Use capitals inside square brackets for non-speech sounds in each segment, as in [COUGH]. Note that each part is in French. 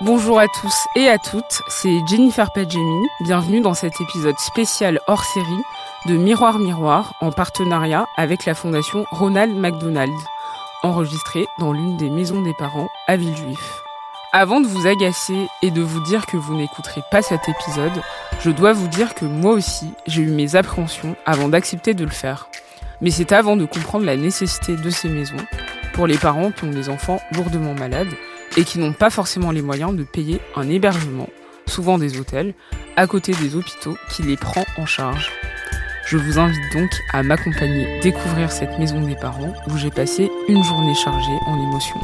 Bonjour à tous et à toutes, c'est Jennifer Padjemi. Bienvenue dans cet épisode spécial hors série de Miroir Miroir en partenariat avec la fondation Ronald McDonald, enregistré dans l'une des maisons des parents à Villejuif. Avant de vous agacer et de vous dire que vous n'écouterez pas cet épisode, je dois vous dire que moi aussi, j'ai eu mes appréhensions avant d'accepter de le faire. Mais c'est avant de comprendre la nécessité de ces maisons pour les parents qui ont des enfants lourdement malades et qui n'ont pas forcément les moyens de payer un hébergement, souvent des hôtels, à côté des hôpitaux qui les prend en charge. Je vous invite donc à m'accompagner découvrir cette maison des parents où j'ai passé une journée chargée en émotions.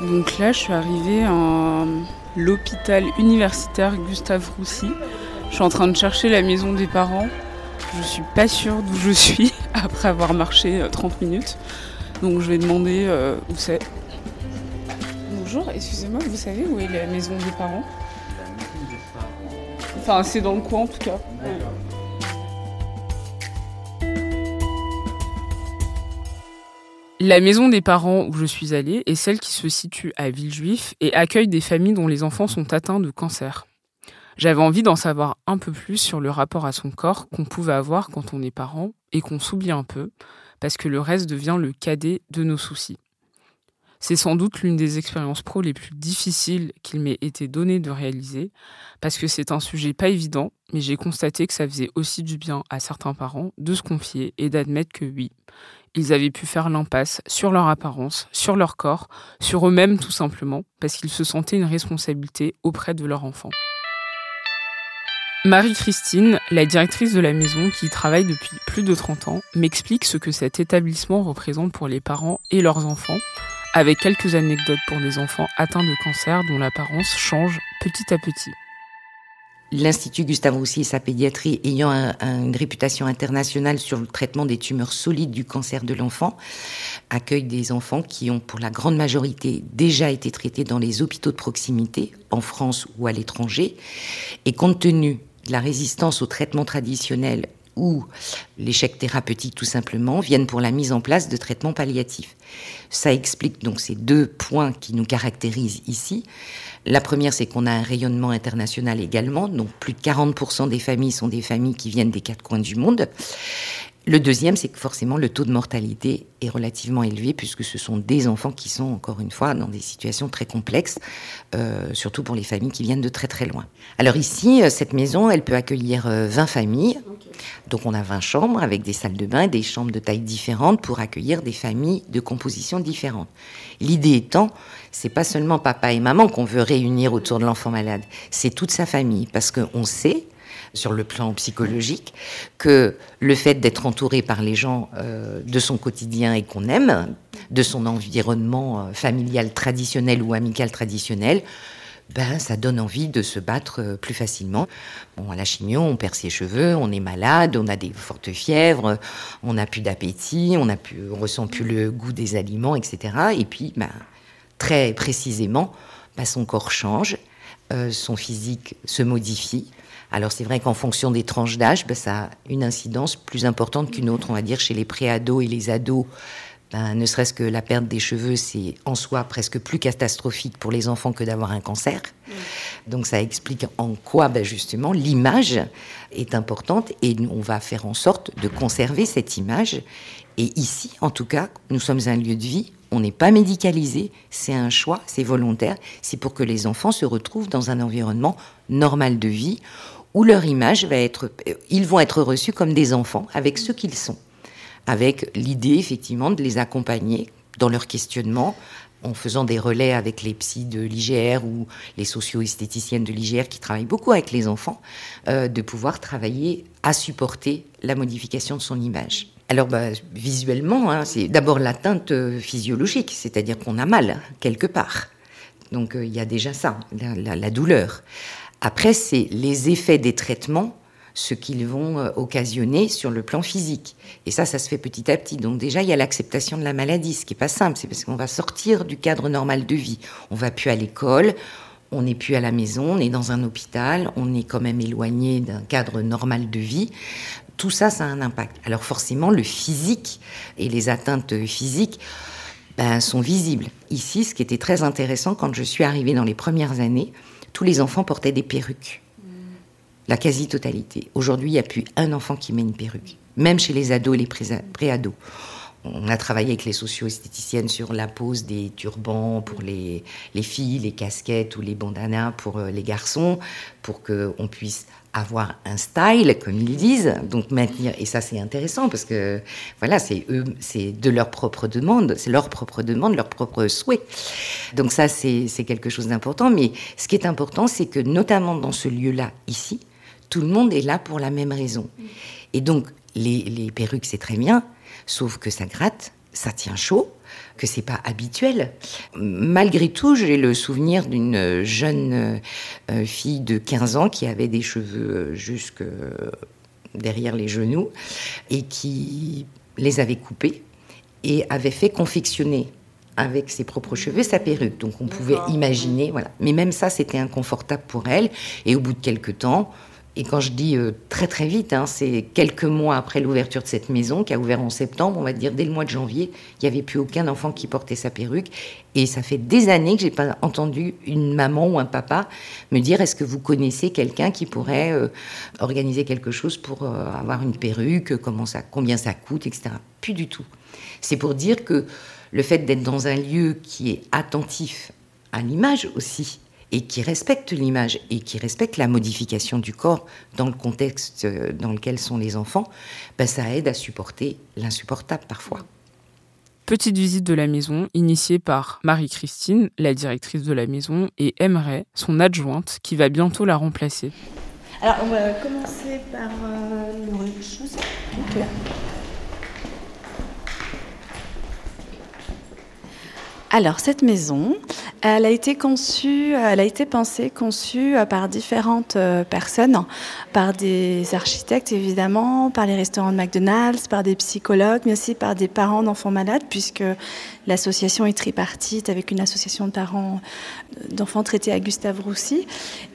Donc là, je suis arrivée à l'hôpital universitaire Gustave Roussy. Je suis en train de chercher la maison des parents. Je suis pas sûre d'où je suis [LAUGHS] après avoir marché 30 euh, minutes. Donc je vais demander euh, où c'est. Bonjour, excusez-moi, vous savez où est la maison des parents? Enfin, c'est dans le coin en tout cas. La maison des parents où je suis allée est celle qui se situe à Villejuif et accueille des familles dont les enfants sont atteints de cancer. J'avais envie d'en savoir un peu plus sur le rapport à son corps qu'on pouvait avoir quand on est parent et qu'on s'oublie un peu, parce que le reste devient le cadet de nos soucis. C'est sans doute l'une des expériences pro les plus difficiles qu'il m'ait été donné de réaliser, parce que c'est un sujet pas évident, mais j'ai constaté que ça faisait aussi du bien à certains parents de se confier et d'admettre que oui, ils avaient pu faire l'impasse sur leur apparence, sur leur corps, sur eux-mêmes tout simplement, parce qu'ils se sentaient une responsabilité auprès de leur enfant. Marie-Christine, la directrice de la maison qui y travaille depuis plus de 30 ans, m'explique ce que cet établissement représente pour les parents et leurs enfants, avec quelques anecdotes pour des enfants atteints de cancer dont l'apparence change petit à petit. L'Institut Gustave Roussy et sa pédiatrie ayant une réputation internationale sur le traitement des tumeurs solides du cancer de l'enfant, accueille des enfants qui ont pour la grande majorité déjà été traités dans les hôpitaux de proximité, en France ou à l'étranger. Et compte tenu la résistance au traitement traditionnel ou l'échec thérapeutique tout simplement, viennent pour la mise en place de traitements palliatifs. Ça explique donc ces deux points qui nous caractérisent ici. La première, c'est qu'on a un rayonnement international également, donc plus de 40% des familles sont des familles qui viennent des quatre coins du monde. Le deuxième, c'est que forcément le taux de mortalité est relativement élevé puisque ce sont des enfants qui sont encore une fois dans des situations très complexes, euh, surtout pour les familles qui viennent de très très loin. Alors ici, euh, cette maison, elle peut accueillir 20 euh, familles. Donc on a 20 chambres avec des salles de bain, des chambres de taille différentes pour accueillir des familles de composition différentes. L'idée étant, c'est pas seulement papa et maman qu'on veut réunir autour de l'enfant malade, c'est toute sa famille parce qu'on sait sur le plan psychologique, que le fait d'être entouré par les gens euh, de son quotidien et qu'on aime, de son environnement euh, familial traditionnel ou amical traditionnel, ben, ça donne envie de se battre euh, plus facilement. Bon, à la chimio, on perd ses cheveux, on est malade, on a des fortes fièvres, on n'a plus d'appétit, on ne ressent plus le goût des aliments, etc. Et puis, ben, très précisément, ben, son corps change, son physique se modifie. Alors c'est vrai qu'en fonction des tranches d'âge, ben, ça a une incidence plus importante qu'une autre. On va dire chez les préados et les ados, ben, ne serait-ce que la perte des cheveux, c'est en soi presque plus catastrophique pour les enfants que d'avoir un cancer. Donc ça explique en quoi ben, justement l'image est importante et on va faire en sorte de conserver cette image. Et ici, en tout cas, nous sommes un lieu de vie on n'est pas médicalisé, c'est un choix, c'est volontaire, c'est pour que les enfants se retrouvent dans un environnement normal de vie où leur image va être, euh, ils vont être reçus comme des enfants avec ce qu'ils sont, avec l'idée effectivement de les accompagner dans leur questionnement en faisant des relais avec les psys de l'IGR ou les socio-esthéticiennes de l'IGR qui travaillent beaucoup avec les enfants, euh, de pouvoir travailler à supporter la modification de son image. Alors bah, visuellement, hein, c'est d'abord l'atteinte physiologique, c'est-à-dire qu'on a mal quelque part. Donc euh, il y a déjà ça, la douleur. Après, c'est les effets des traitements ce qu'ils vont euh, occasionner sur le plan physique. Et ça, ça se fait petit à petit. Donc déjà, il y a l'acceptation de la maladie, ce qui n'est pas simple. C'est parce qu'on va sortir du cadre normal de vie. On va plus à l'école, on n'est plus à la maison, on est dans un hôpital, on est quand même éloigné d'un cadre normal de vie. Tout ça, ça a un impact. Alors forcément, le physique et les atteintes physiques ben, sont visibles. Ici, ce qui était très intéressant, quand je suis arrivée dans les premières années, tous les enfants portaient des perruques la quasi-totalité. Aujourd'hui, il n'y a plus un enfant qui met une perruque, même chez les ados et les pré-ados. On a travaillé avec les socio-esthéticiennes sur la pose des turbans pour les, les, filles, les casquettes ou les bandanas pour euh, les garçons, pour qu'on puisse avoir un style, comme ils disent, donc maintenir. Et ça, c'est intéressant parce que voilà, c'est eux, c'est de leur propre demande, c'est leur propre demande, leur propre souhait. Donc ça, c'est quelque chose d'important. Mais ce qui est important, c'est que notamment dans ce lieu-là, ici, tout le monde est là pour la même raison. Et donc, les, perruques, c'est très bien, sauf que ça gratte, ça tient chaud, que c'est pas habituel. Malgré tout, j'ai le souvenir d'une jeune euh, fille de 15 ans qui avait des cheveux euh, jusque derrière les genoux et qui les avait coupés et avait fait confectionner avec ses propres cheveux sa perruque. Donc on pouvait imaginer, voilà. Mais même ça, c'était inconfortable pour elle. Et au bout de quelques temps, et quand je dis euh, très très vite, hein, c'est quelques mois après l'ouverture de cette maison, qui a ouvert en septembre, on va dire dès le mois de janvier, il n'y avait plus aucun enfant qui portait sa perruque. Et ça fait des années que j'ai pas entendu une maman ou un papa me dire est-ce que vous connaissez quelqu'un qui pourrait euh, organiser quelque chose pour euh, avoir une perruque, comment ça, combien ça coûte, etc. Plus du tout. C'est pour dire que le fait d'être dans un lieu qui est attentif à l'image aussi, et qui respecte l'image et qui respecte la modification du corps dans le contexte euh, dans lequel sont les enfants, ben ça aide à supporter l'insupportable parfois. Petite visite de la maison initiée par Marie-Christine, la directrice de la maison, et Emre, son adjointe, qui va bientôt la remplacer. Alors, on va commencer par euh, le rez-de-chaussée. Alors, cette maison, elle a été conçue, elle a été pensée, conçue euh, par différentes euh, personnes, par des architectes évidemment, par les restaurants de McDonald's, par des psychologues, mais aussi par des parents d'enfants malades, puisque l'association est tripartite avec une association de parents euh, d'enfants traités à Gustave Roussy.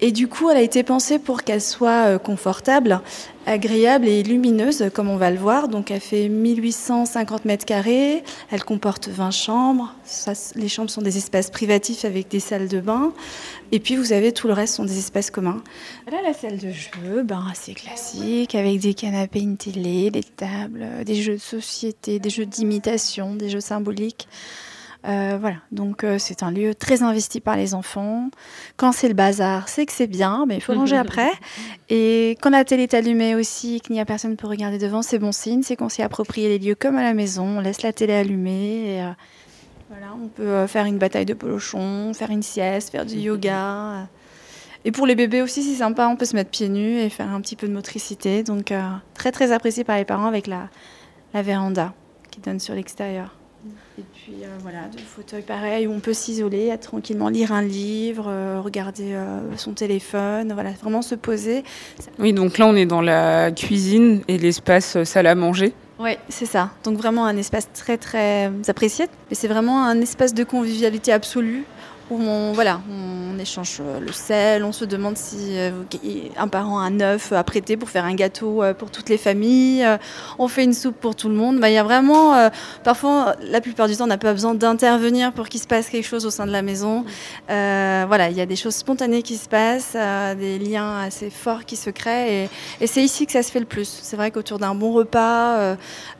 Et du coup, elle a été pensée pour qu'elle soit confortable, agréable et lumineuse, comme on va le voir. Donc, elle fait 1850 mètres carrés. Elle comporte 20 chambres. les chambres sont des espaces privatifs avec des salles de bain. Et puis, vous avez tout le reste sont des espaces communs. Là, la salle de jeu, ben, assez classique, avec des canapés, une télé, des tables, des jeux de société, des jeux d'imitation, des jeux symboliques. Euh, voilà, donc euh, c'est un lieu très investi par les enfants. Quand c'est le bazar, c'est que c'est bien, mais il faut manger après. [LAUGHS] Et quand la télé est allumée aussi, qu'il n'y a personne pour regarder devant, c'est bon signe, c'est qu'on s'est approprié les lieux comme à la maison, on laisse la télé allumée. Euh, voilà, on peut faire une bataille de polochon, faire une sieste, faire du yoga. Et pour les bébés aussi, c'est sympa, on peut se mettre pieds nus et faire un petit peu de motricité. Donc très très apprécié par les parents avec la, la véranda qui donne sur l'extérieur. Et puis euh, voilà, de fauteuils pareils où on peut s'isoler, être tranquillement, lire un livre, euh, regarder euh, son téléphone, voilà, vraiment se poser. Oui, donc là on est dans la cuisine et l'espace salle à manger. Oui, c'est ça. Donc vraiment un espace très très apprécié, mais c'est vraiment un espace de convivialité absolue où on, voilà, on échange euh, le sel, on se demande si euh, un parent a un œuf à prêter pour faire un gâteau euh, pour toutes les familles, on fait une soupe pour tout le monde. Bah, il y a vraiment, parfois, la plupart du temps, on n'a pas besoin d'intervenir pour qu'il se passe quelque chose au sein de la maison. voilà, il y a des choses spontanées qui se passent, des liens assez forts qui se créent, et, et c'est ici que ça se fait le plus. C'est vrai qu'autour d'un bon repas,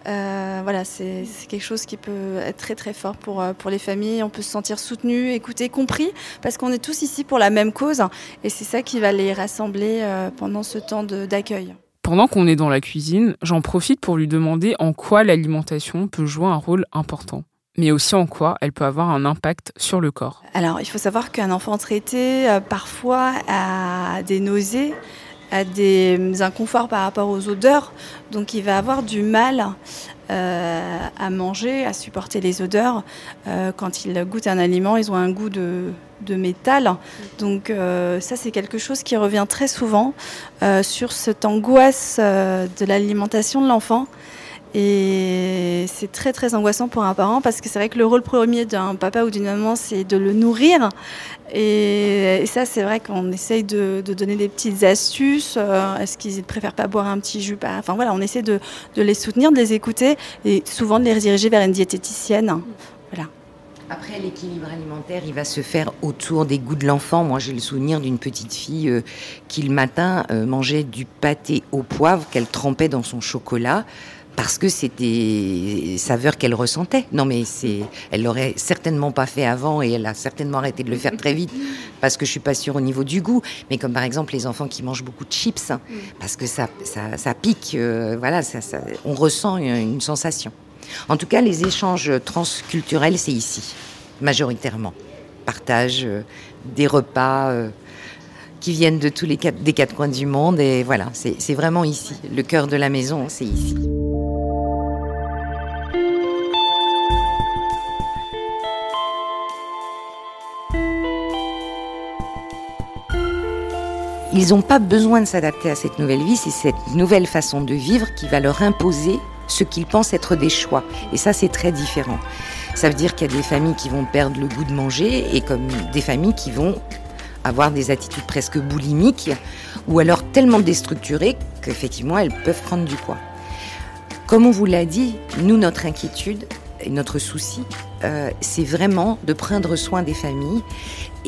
voilà, c'est quelque chose qui peut être très très fort pour, pour les familles. On peut se sentir soutenu, écouté, compris, parce qu'on est tous ici pour la même cause, et c'est ça qui va les rassembler euh, pendant ce temps d'accueil. Pendant qu'on est dans la cuisine, j'en profite pour lui demander en quoi l'alimentation peut jouer un rôle important. mais aussi en quoi elle peut avoir un impact sur le corps. Alors, il faut savoir qu'un enfant traité, euh, parfois, a des nausées, a des inconforts par rapport aux odeurs, donc il va avoir du mal à manger, à supporter les odeurs. Euh, quand ils goûtent un aliment, ils ont un goût de, métal. Donc ça, c'est quelque chose qui revient très souvent sur cette angoisse de l'alimentation de l'enfant. Et c'est très très angoissant pour un parent parce que c'est vrai que le rôle premier d'un papa ou d'une maman, c'est de le nourrir. Et, ça, c'est vrai qu'on essaye de, donner des petites astuces. Euh, est-ce qu'ils préfèrent pas boire un petit jus? Enfin voilà, on essaie de, les soutenir, de les écouter et souvent de les rediriger vers une diététicienne. Voilà. Après, l'équilibre alimentaire, il va se faire autour des goûts de l'enfant. Moi, j'ai le souvenir d'une petite fille euh, qui, le matin, euh, mangeait du pâté au poivre qu'elle trempait dans son chocolat parce que c'était des saveurs qu'elle ressentait. Non, mais c'est, elle l'aurait certainement pas fait avant et elle a certainement arrêté de le faire très vite parce que je suis pas sûre au niveau du goût. Mais comme par exemple les enfants qui mangent beaucoup de chips, hein, parce que ça, ça, pique, euh, voilà, ça, on ressent une, sensation. En tout cas, les échanges transculturels, c'est ici, majoritairement. Partage euh, des repas. Euh, qui viennent de tous les quatre, des quatre coins du monde et voilà, c'est vraiment ici. Le cœur de la maison, c'est ici. Ils n'ont pas besoin de s'adapter à cette nouvelle vie, c'est cette nouvelle façon de vivre qui va leur imposer ce qu'ils pensent être des choix. Et ça, c'est très différent. Ça veut dire qu'il y a des familles qui vont perdre le goût de manger et comme des familles qui vont avoir des attitudes presque boulimiques ou alors tellement déstructurées qu'effectivement elles peuvent prendre du poids. Comme on vous l'a dit, nous, notre inquiétude et notre souci, euh, c'est vraiment de prendre soin des familles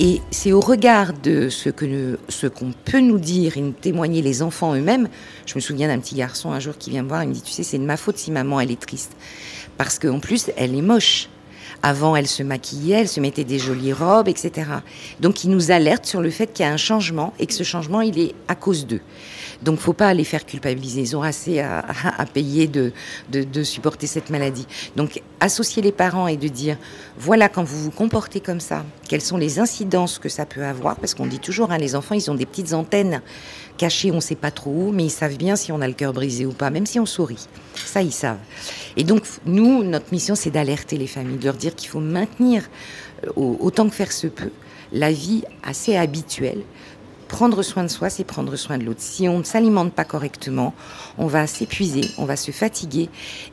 et c'est au regard de ce que ce qu'on peut nous dire et nous témoigner les enfants eux-mêmes. Je me souviens d'un petit garçon un jour qui vient me voir, il me dit, tu sais, c'est de ma faute si maman elle est triste, parce qu'en plus elle est moche. Avant, elle se maquillait, elle se mettait des jolies robes, etc. Donc, il nous alerte sur le fait qu'il y a un changement et que ce changement, il est à cause d'eux. Donc, faut pas les faire culpabiliser. Ils ont assez à, payer de, supporter cette maladie. Donc, associer les parents et de dire, voilà, quand vous vous comportez comme ça, quelles sont les incidences que ça peut avoir, parce qu'on dit toujours, hein, les enfants, ils ont des petites antennes cachées, on ne sait pas trop où, mais ils savent bien si on a le cœur brisé ou pas, même si on sourit. Ça, ils savent. Et donc, nous, notre mission, c'est d'alerter les familles, de leur dire qu'il faut maintenir, euh, autant que faire se peut, la vie assez habituelle prendre soin de soi, c'est prendre soin de l'autre. Si on ne s'alimente pas correctement, on va s'épuiser, on va se fatiguer.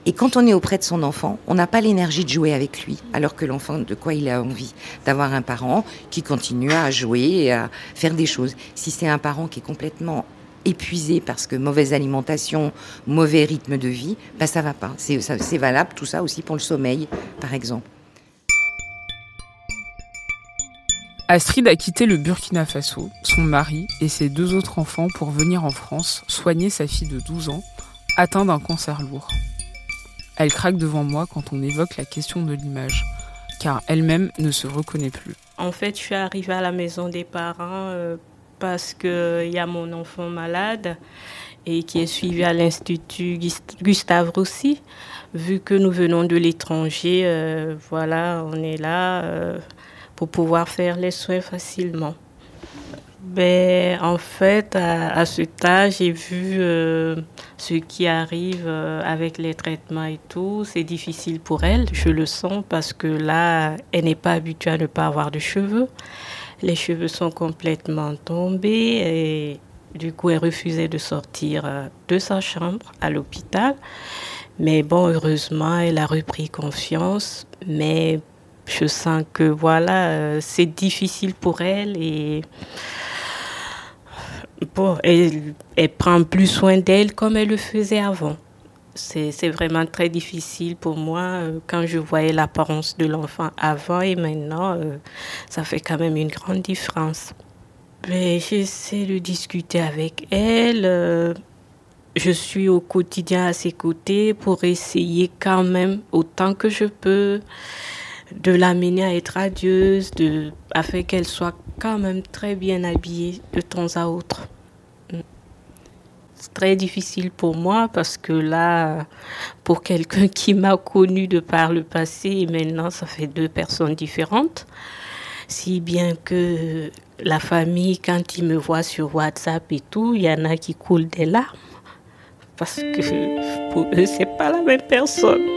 Et quand on est auprès de son enfant, on n'a pas l'énergie de jouer avec lui, alors que l'enfant, de quoi il a envie D'avoir un parent qui continue à jouer et à faire des choses. Si c'est un parent qui est complètement épuisé parce que mauvaise alimentation, mauvais rythme de vie, ben ça va pas. C'est valable tout ça aussi pour le sommeil, par exemple. Astrid a quitté le Burkina Faso, son mari et ses deux autres enfants pour venir en France soigner sa fille de 12 ans, atteinte d'un cancer lourd. Elle craque devant moi quand on évoque la question de l'image, car elle-même ne se reconnaît plus. En fait, je suis arrivée à la maison des parents euh, parce qu'il y a mon enfant malade et qui est suivi à l'Institut Gustave Roussy. Vu que nous venons de l'étranger, euh, voilà, on est là. Euh, pour pouvoir faire les soins facilement. Ben, en fait, à, ce âge, j'ai vu euh, ce qui arrive euh, avec les traitements et tout. C'est difficile pour elle, je le sens, parce que là, elle n'est pas habituée à ne pas avoir de cheveux. Les cheveux sont complètement tombés et du coup, elle refusait de sortir euh, de sa chambre à l'hôpital. Mais bon, heureusement, elle a repris confiance. Mais je sens que voilà, euh, c'est difficile pour elle et bon, elle, elle prend plus soin d'elle comme elle le faisait avant. C'est vraiment très difficile pour moi euh, quand je voyais l'apparence de l'enfant avant et maintenant, euh, ça fait quand même une grande différence. Mais j'essaie de discuter avec elle. je suis au quotidien à ses côtés pour essayer quand même autant que je peux de l'amener à être radieuse, de, afin qu'elle soit quand même très bien habillée de temps à autre. Mm. C'est très difficile pour moi parce que là, pour quelqu'un qui m'a connu de par le passé, maintenant ça fait deux personnes différentes. Si bien que la famille, quand ils me voient sur WhatsApp et tout, il y en a qui coulent des larmes. Parce que pour eux, c'est pas la même personne.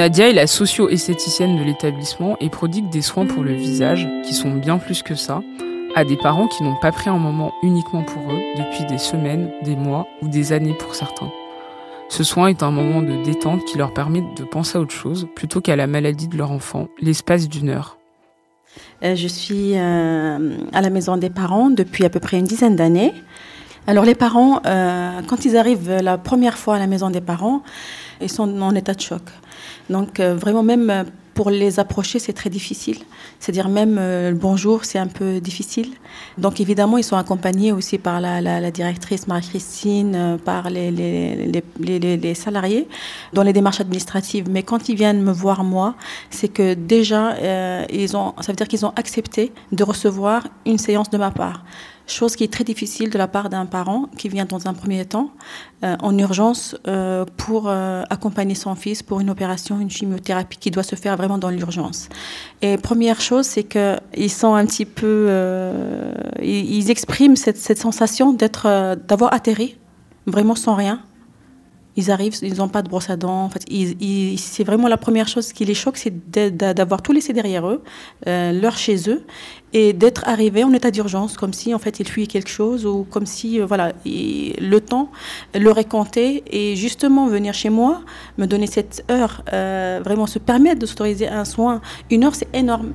Nadia est la socio-esthéticienne de l'établissement et prodigue des soins pour le visage, qui sont bien plus que ça, à des parents qui n'ont pas pris un moment uniquement pour eux depuis des semaines, des mois ou des années pour certains. Ce soin est un moment de détente qui leur permet de penser à autre chose plutôt qu'à la maladie de leur enfant, l'espace d'une heure. Euh, je suis euh, à la maison des parents depuis à peu près une dizaine d'années. Alors les parents, euh, quand ils arrivent la première fois à la maison des parents, ils sont en état de choc. Donc euh, vraiment même euh, pour les approcher, c'est très difficile. C'est-à-dire même le bonjour, c'est un peu difficile. Donc évidemment, ils sont accompagnés aussi par la, directrice Marie-Christine, par les, les, salariés dans les démarches administratives. Mais quand ils viennent me voir moi, c'est que déjà, ils ont, ça veut dire qu'ils ont accepté de recevoir une séance de ma part chose qui est très difficile de la part d'un parent qui vient dans un premier temps euh, en urgence euh, pour euh, accompagner son fils pour une opération, une chimiothérapie qui doit se faire vraiment dans l'urgence. Et première chose, c'est qu'ils sont un petit peu, ils, expriment cette, cette sensation d'être, d'avoir atterri vraiment sans rien ils arrivent, ils n'ont pas de brosse à dents. En fait, c'est vraiment la première chose qui les choque, c'est d'avoir tout laissé derrière eux, euh, leur chez eux, et d'être arrivé en état d'urgence, comme si en fait ils fuyaient quelque chose ou comme si euh, voilà le temps leur est compté et justement venir chez moi, me donner cette heure, euh, vraiment se permettre de s'autoriser un soin. Une heure, c'est énorme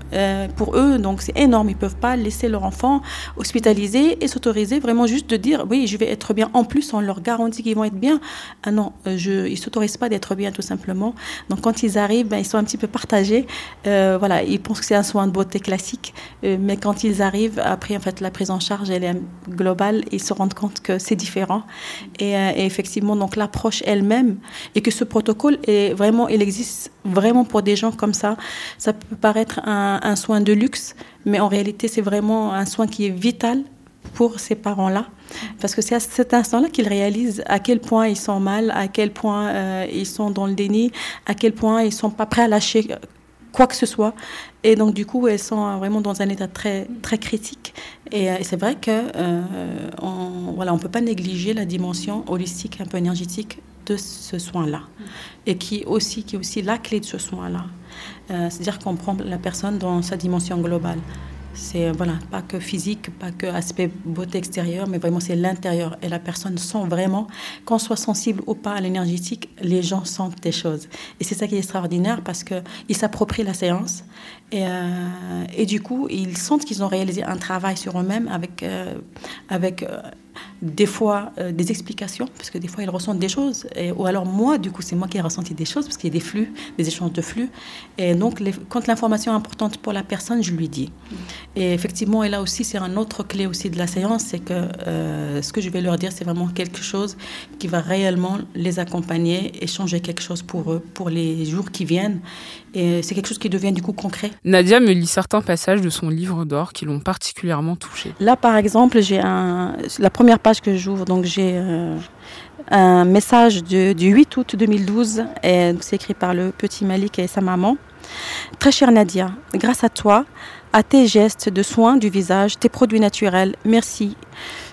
pour eux, donc c'est énorme. Ils peuvent pas laisser leur enfant hospitalisé et s'autoriser vraiment juste de dire oui, je vais être bien. En plus, on leur garantit qu'ils vont être bien. Ah non, euh, je, ils ne s'autorisent pas d'être bien tout simplement. Donc quand ils arrivent, ben, ils sont un petit peu partagés. Euh, voilà, ils pensent que c'est un soin de beauté classique, euh, mais quand ils arrivent, après en fait la prise en charge elle est globale, ils se rendent compte que c'est différent. Et, effectivement, donc l'approche elle-même et que ce protocole est vraiment, il existe vraiment pour des gens comme ça. Ça peut paraître un soin de luxe, mais en réalité c'est vraiment un soin qui est vital pour ces parents-là. Parce que c'est à cet instant-là qu'ils réalisent à quel point ils sont mal, à quel point euh, ils sont dans le déni, à quel point ils sont pas prêts à lâcher quoi que ce soit. Et donc, du coup, elles sont vraiment dans un état très, très critique. Et, euh, c'est vrai que euh, on, voilà, on peut pas négliger la dimension holistique, un peu énergétique de ce soin-là. Et qui aussi, qui est aussi la clé de ce soin-là. C'est-à-dire qu'on prend la personne dans sa dimension globale. C'est voilà, pas que physique, pas que aspect beauté extérieure, mais vraiment c'est l'intérieur. Et la personne sent vraiment, qu'on soit sensible ou pas à l'énergétique, les gens sentent des choses. Et c'est ça qui est extraordinaire parce qu'ils s'approprient la séance et, euh, et, du coup, ils sentent qu'ils ont réalisé un travail sur eux-mêmes avec, euh, avec euh, des fois des explications, parce que des fois ils ressentent des choses, et, ou alors moi, du coup, c'est moi qui ai ressenti des choses, parce qu'il y a des flux, des échanges de flux. Et donc, quand l'information est importante pour la personne, je lui dis. Et effectivement, et là aussi, c'est un autre clé aussi de la séance, c'est que ce que je vais leur dire, c'est vraiment quelque chose qui va réellement les accompagner et changer quelque chose pour eux, pour les jours qui viennent. Et c'est quelque chose qui devient du coup concret. Nadia me lit certains passages de son livre d'or qui l'ont particulièrement touchée. Là, par exemple, j'ai un, la première page que j'ouvre, donc j'ai euh, un message du 8 août 2012, et c'est écrit par le petit Malik et sa maman. Très chère Nadia, grâce à toi, à tes gestes de soins du visage, tes produits naturels, merci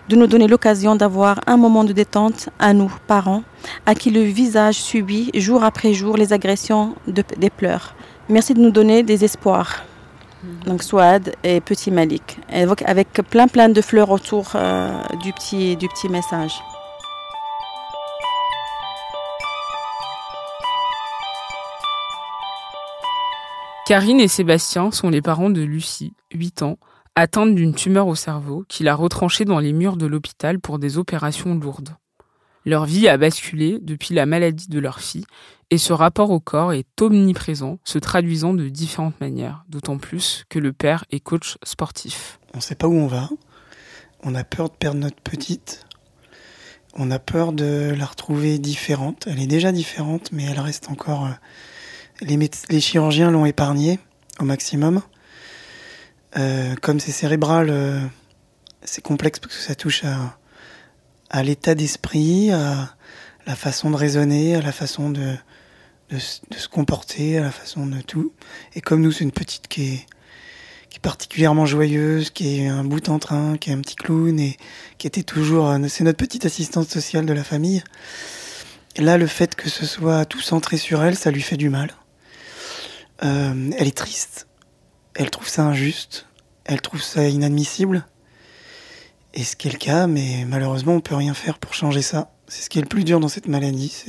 de nous donner l'occasion d'avoir un moment de détente à nous, parents, à qui le visage subit jour après jour les agressions des pleurs. Merci de nous donner des espoirs. Donc Swad et Petit Malik, avec plein plein de fleurs autour euh, du, petit, du petit message. Karine et Sébastien sont les parents de Lucie, 8 ans, atteinte d'une tumeur au cerveau qui l'a retranchée dans les murs de l'hôpital pour des opérations lourdes. Leur vie a basculé depuis la maladie de leur fille et ce rapport au corps est omniprésent, se traduisant de différentes manières, d'autant plus que le père est coach sportif. On ne sait pas où on va, on a peur de perdre notre petite, on a peur de la retrouver différente. Elle est déjà différente, mais elle reste encore... Euh, les, chirurgiens l'ont épargnée au maximum. Euh, comme c'est cérébral, euh, c'est complexe parce que ça touche à, à l'état d'esprit, à la façon de raisonner, à la façon de, se comporter, à la façon de tout. Et comme nous, c'est une petite qui est, qui est particulièrement joyeuse, qui est un bout en train, qui est un petit clown et qui était toujours, euh, c'est notre petite assistante sociale de la famille. là, le fait que ce soit tout centré sur elle, ça lui fait du mal. Euh, elle est triste, elle trouve ça injuste, elle trouve ça inadmissible. Et ce qui est le cas, mais malheureusement, on peut rien faire pour changer ça. C'est ce qui est le plus dur dans cette maladie,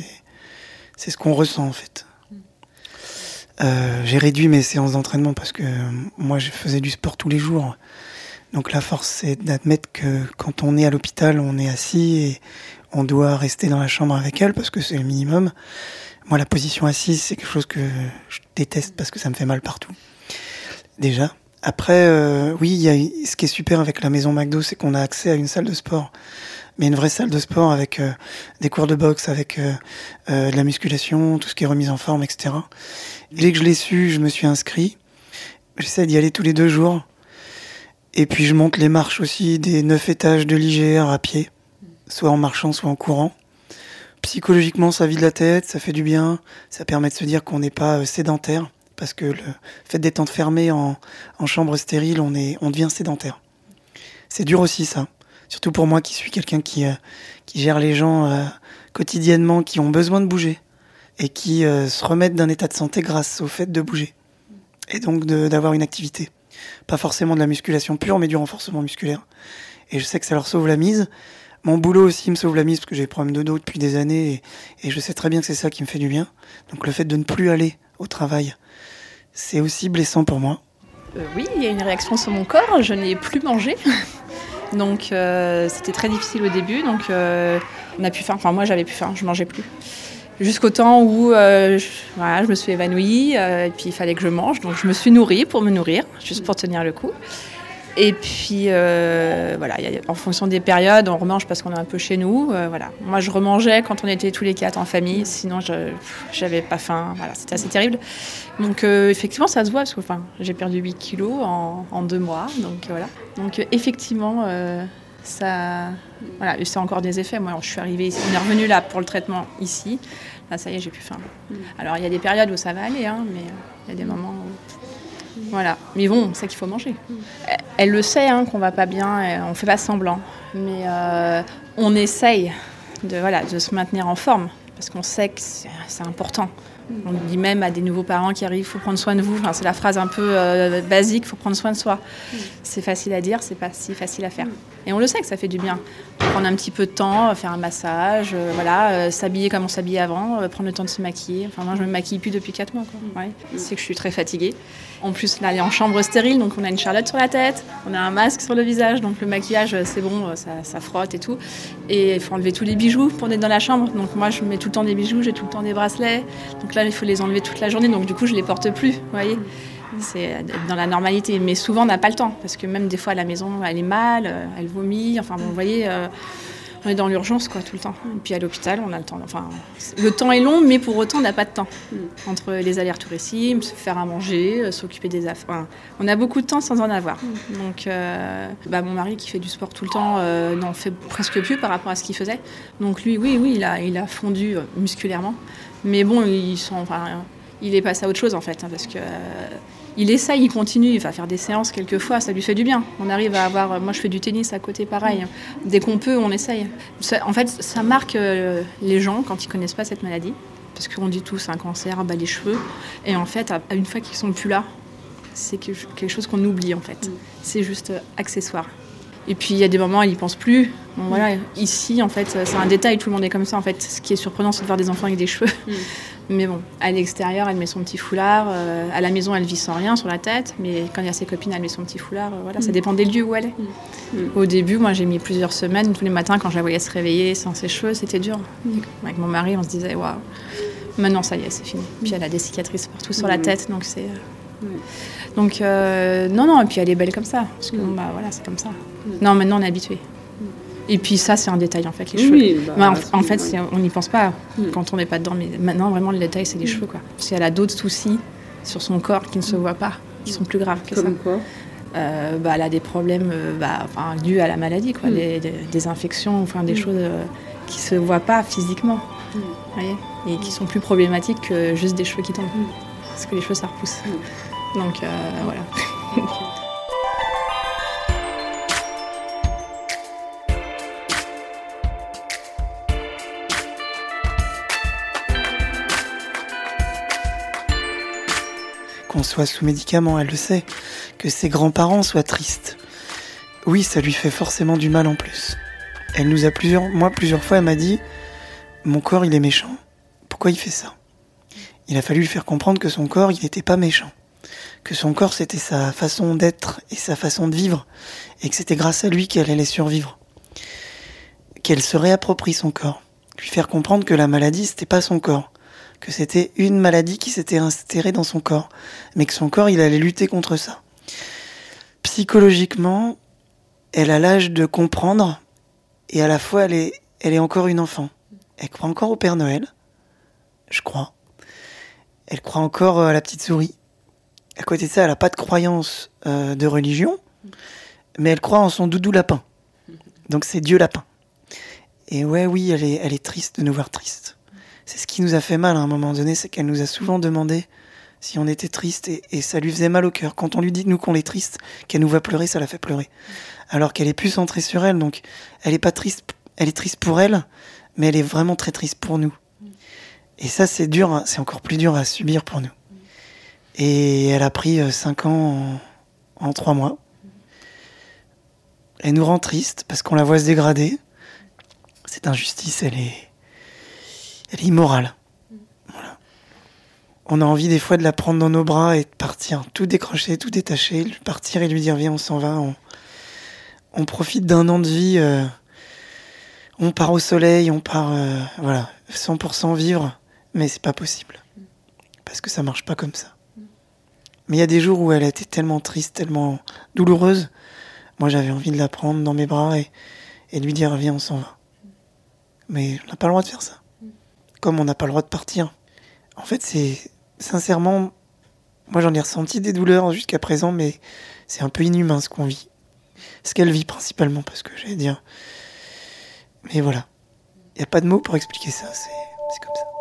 c'est ce qu'on ressent en fait. Euh, j'ai réduit mes séances d'entraînement parce que moi, je faisais du sport tous les jours. Donc la force, c'est d'admettre que quand on est à l'hôpital, on est assis et on doit rester dans la chambre avec elle parce que c'est le minimum. Moi, la position assise, c'est quelque chose que je déteste parce que ça me fait mal partout. Déjà. Après, euh, oui, y a, ce qui est super avec la maison McDo, c'est qu'on a accès à une salle de sport. Mais une vraie salle de sport avec euh, des cours de boxe, avec euh, de la musculation, tout ce qui est remise en forme, etc. dès que je l'ai su, je me suis inscrit. J'essaie d'y aller tous les deux jours. Et puis je monte les marches aussi des neuf étages de l'IGR à pied, soit en marchant, soit en courant psychologiquement, ça vide la tête, ça fait du bien, ça permet de se dire qu'on n'est pas euh, sédentaire, parce que le fait d'être enfermé en, chambre stérile, on, est, on devient sédentaire. C'est dur aussi ça, surtout pour moi qui suis quelqu'un qui, euh, qui gère les gens euh, quotidiennement, qui ont besoin de bouger, et qui se remettent d'un état de santé grâce au fait de bouger, et donc d'avoir une activité. Pas forcément de la musculation pure, mais du renforcement musculaire. Et je sais que ça leur sauve la mise, mon boulot aussi me sauve la mise parce que j'ai des problèmes de dos depuis des années et, je sais très bien que c'est ça qui me fait du bien. Donc le fait de ne plus aller au travail, c'est aussi blessant pour moi. Euh, oui, il y a une réaction sur mon corps. Je n'ai plus mangé. [LAUGHS] donc euh, c'était très difficile au début. Donc euh, on a pu faire, enfin moi j'avais pu faire, je mangeais plus. Jusqu'au temps où je, je me suis évanouie et puis il fallait que je mange. Donc je me suis nourrie pour me nourrir, juste pour tenir le coup. Et puis, euh, voilà, en fonction des périodes, on remange parce qu'on est un peu chez nous. Euh, voilà. Moi, je remangeais quand on était tous les quatre en famille, sinon je n'avais pas faim. Voilà, c'était assez terrible. Donc, euh, effectivement, ça se voit parce que enfin, j'ai perdu 8 kilos en, en, deux mois. Donc, voilà. Donc, effectivement, ça, voilà, c'est encore des effets. Moi, je suis arrivée ici, on est revenu là pour le traitement ici. Là, ça y est, j'ai plus faim. Mm. Alors, il y a des périodes où ça va aller, hein, mais il y a des moments voilà. Mais bon, on sait qu'il faut manger. Elle le sait hein, qu'on va pas bien, on fait pas semblant. Mais euh, on essaye de, voilà, de se maintenir en forme parce qu'on sait que c'est important. On dit même à des nouveaux parents qui arrivent, il faut prendre soin de vous. Enfin, c'est la phrase un peu euh, basique, il faut prendre soin de soi. C'est facile à dire, c'est pas si facile à faire. Et on le sait que ça fait du bien. Prendre un petit peu de temps, faire un massage, euh, voilà, s'habiller comme on s'habillait avant, prendre le temps de se maquiller. Enfin, moi, je me maquille plus depuis 4 mois. C'est que je suis très fatiguée. En plus, là, elle est en chambre stérile, donc on a une charlotte sur la tête, on a un masque sur le visage, donc le maquillage, c'est bon, ça, frotte et tout. Et il faut enlever tous les bijoux pour être dans la chambre. Donc moi, je mets tout le temps des bijoux, j'ai tout le temps des bracelets. Donc là, il faut les enlever toute la journée, donc du coup, je les porte plus, vous voyez c'est dans la normalité. Mais souvent, on n'a pas le temps, parce que même des fois, à la maison, elle est mal, euh, elle vomit. Enfin, bon, vous voyez, euh, on est dans l'urgence quoi tout le temps. Et puis à l'hôpital, on a le temps. Enfin, le temps est long, mais pour autant, on n'a pas de temps. Mm. Entre les allers-retours ici, se faire à manger, euh, s'occuper des affaires. on a beaucoup de temps sans en avoir. Mm. Donc, euh, bah, mon mari qui fait du sport tout le temps euh, n'en fait presque plus par rapport à ce qu'il faisait. Donc lui, oui, oui, il a, il a fondu musculairement. Mais bon, il, enfin, il est passé à autre chose en fait, hein, parce que il essaye, il continue, il va faire des séances quelquefois, ça lui fait du bien. On arrive à avoir, moi je fais du tennis à côté pareil, dès qu'on peut on essaye. en fait ça marque euh, les gens quand ils connaissent pas cette maladie, parce qu'on dit tous un cancer, bah, les cheveux, et en fait une fois qu'ils sont plus là, c'est quelque chose qu'on oublie en fait. C'est juste euh, accessoire. Et puis il y a des moments ils n'y pensent plus. voilà, ici en fait c'est un détail, tout le monde est comme ça en fait. Ce qui est surprenant c'est de voir des enfants avec des cheveux. Mm. Mais bon, à l'extérieur, elle met son petit foulard. euh, à la maison, elle vit sans rien sur la tête. Mais quand il y a ses copines, elle met son petit foulard. euh, voilà, ça dépend des lieux où elle est. Au début, moi, j'ai mis plusieurs semaines. Tous les matins, quand je la voyais se réveiller sans ses cheveux, c'était dur. Avec mon mari, on se disait, waouh, maintenant, ça y est, c'est fini. Puis elle a des cicatrices partout sur la tête, donc c'est. euh, Donc, euh, non, non, et puis elle est belle comme ça. Parce que, bah voilà, c'est comme ça. Non, maintenant, on est habitué. Et puis ça, c'est un détail, en fait, les cheveux. Oui, bah, en, fait, on n'y pense pas Mm. quand on n'est pas dedans. Mais maintenant, vraiment, le détail, c'est les cheveux, quoi. Parce qu'elle a d'autres soucis sur son corps qui ne se voient pas, qui sont plus graves que ça. Quoi Euh, bah, elle a des problèmes euh, bah, enfin, dus à la maladie, quoi, des, infections, enfin des choses euh, qui se voient pas physiquement, voyez, et qui sont plus problématiques que juste des cheveux qui tombent, parce que les cheveux ça repousse. Donc euh, voilà. Soit sous médicaments, elle le sait, que ses grands-parents soient tristes. Oui, ça lui fait forcément du mal en plus. Elle nous a plusieurs, moi plusieurs fois, elle m'a dit, mon corps il est méchant. Pourquoi il fait ça? Il a fallu lui faire comprendre que son corps il n'était pas méchant, que son corps c'était sa façon d'être et sa façon de vivre, et que c'était grâce à lui qu'elle allait survivre, qu'elle se réapproprie son corps, lui faire comprendre que la maladie c'était pas son corps, que c'était une maladie qui s'était insérée dans son corps, mais que son corps, il allait lutter contre ça. Psychologiquement, elle a l'âge de comprendre, et à la fois, elle est, encore une enfant. Elle croit encore au Père Noël, je crois. Elle croit encore à la petite souris. À côté de ça, elle n'a pas de croyance euh, de religion, mais elle croit en son doudou lapin. Donc c'est Dieu lapin. Et ouais, oui, elle est, elle est triste de nous voir tristes. C'est ce qui nous a fait mal à un moment donné, c'est qu'elle nous a souvent demandé si on était triste et, ça lui faisait mal au cœur. Quand on lui dit nous qu'on est triste, qu'elle nous va pleurer, ça la fait pleurer. Alors qu'elle est plus centrée sur elle, donc elle est pas triste, elle est triste pour elle, mais elle est vraiment très triste pour nous. Et ça c'est dur, hein, c'est encore plus dur à subir pour nous. Et elle a pris 5 ans en, en 3 mois. Elle nous rend triste parce qu'on la voit se dégrader. Cette injustice, elle est, elle est immorale. On a envie des fois de la prendre dans nos bras et de partir, tout décrocher, tout détacher, partir et lui dire viens, on s'en va. On, profite d'un an de vie. euh, on part au soleil, on part, euh, voilà, 100% vivre, mais c'est pas possible parce que ça marche pas comme ça. Mais il y a des jours où elle a été tellement triste, tellement douloureuse. Moi, j'avais envie de la prendre dans mes bras et, et lui dire viens, on s'en va. Mais on n'a pas le droit de faire ça. Comme on n'a pas le droit de partir. En fait, c'est sincèrement, moi j'en ai ressenti des douleurs jusqu'à présent, mais c'est un peu inhumain ce qu'on vit. Ce qu'elle vit principalement, parce que j'allais dire. Mais voilà. Il n'y a pas de mots pour expliquer ça, c'est c'est comme ça.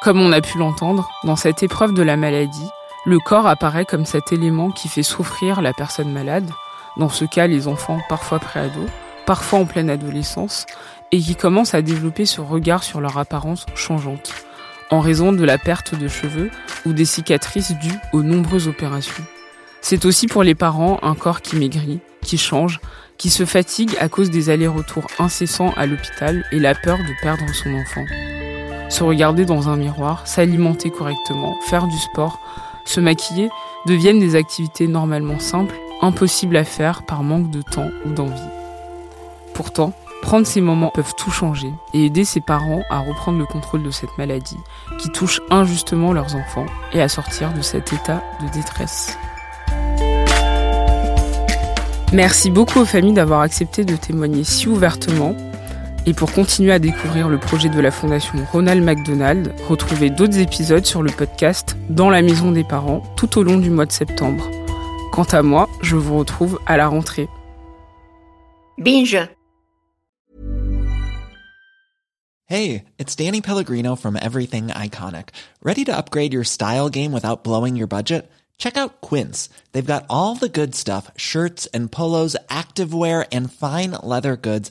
Comme on a pu l'entendre, dans cette épreuve de la maladie, le corps apparaît comme cet élément qui fait souffrir la personne malade, dans ce cas les enfants parfois préados, parfois en pleine adolescence, et qui commencent à développer ce regard sur leur apparence changeante, en raison de la perte de cheveux ou des cicatrices dues aux nombreuses opérations. C'est aussi pour les parents un corps qui maigrit, qui change, qui se fatigue à cause des allers-retours incessants à l'hôpital et la peur de perdre son enfant se regarder dans un miroir, s'alimenter correctement, faire du sport, se maquiller deviennent des activités normalement simples, impossibles à faire par manque de temps ou d'envie. Pourtant, prendre ces moments peuvent tout changer et aider ses parents à reprendre le contrôle de cette maladie qui touche injustement leurs enfants et à sortir de cet état de détresse. Merci beaucoup aux familles d'avoir accepté de témoigner si ouvertement et pour continuer à découvrir le projet de la Fondation Ronald McDonald, retrouvez d'autres épisodes sur le podcast Dans la maison des parents tout au long du mois de septembre. Quant à moi, je vous retrouve à la rentrée. Binge. Hey, it's Danny Pellegrino from Everything Iconic. Ready to upgrade your style game without blowing your budget? Check out Quince. They've got all the good stuff shirts and polos, activewear, and fine leather goods,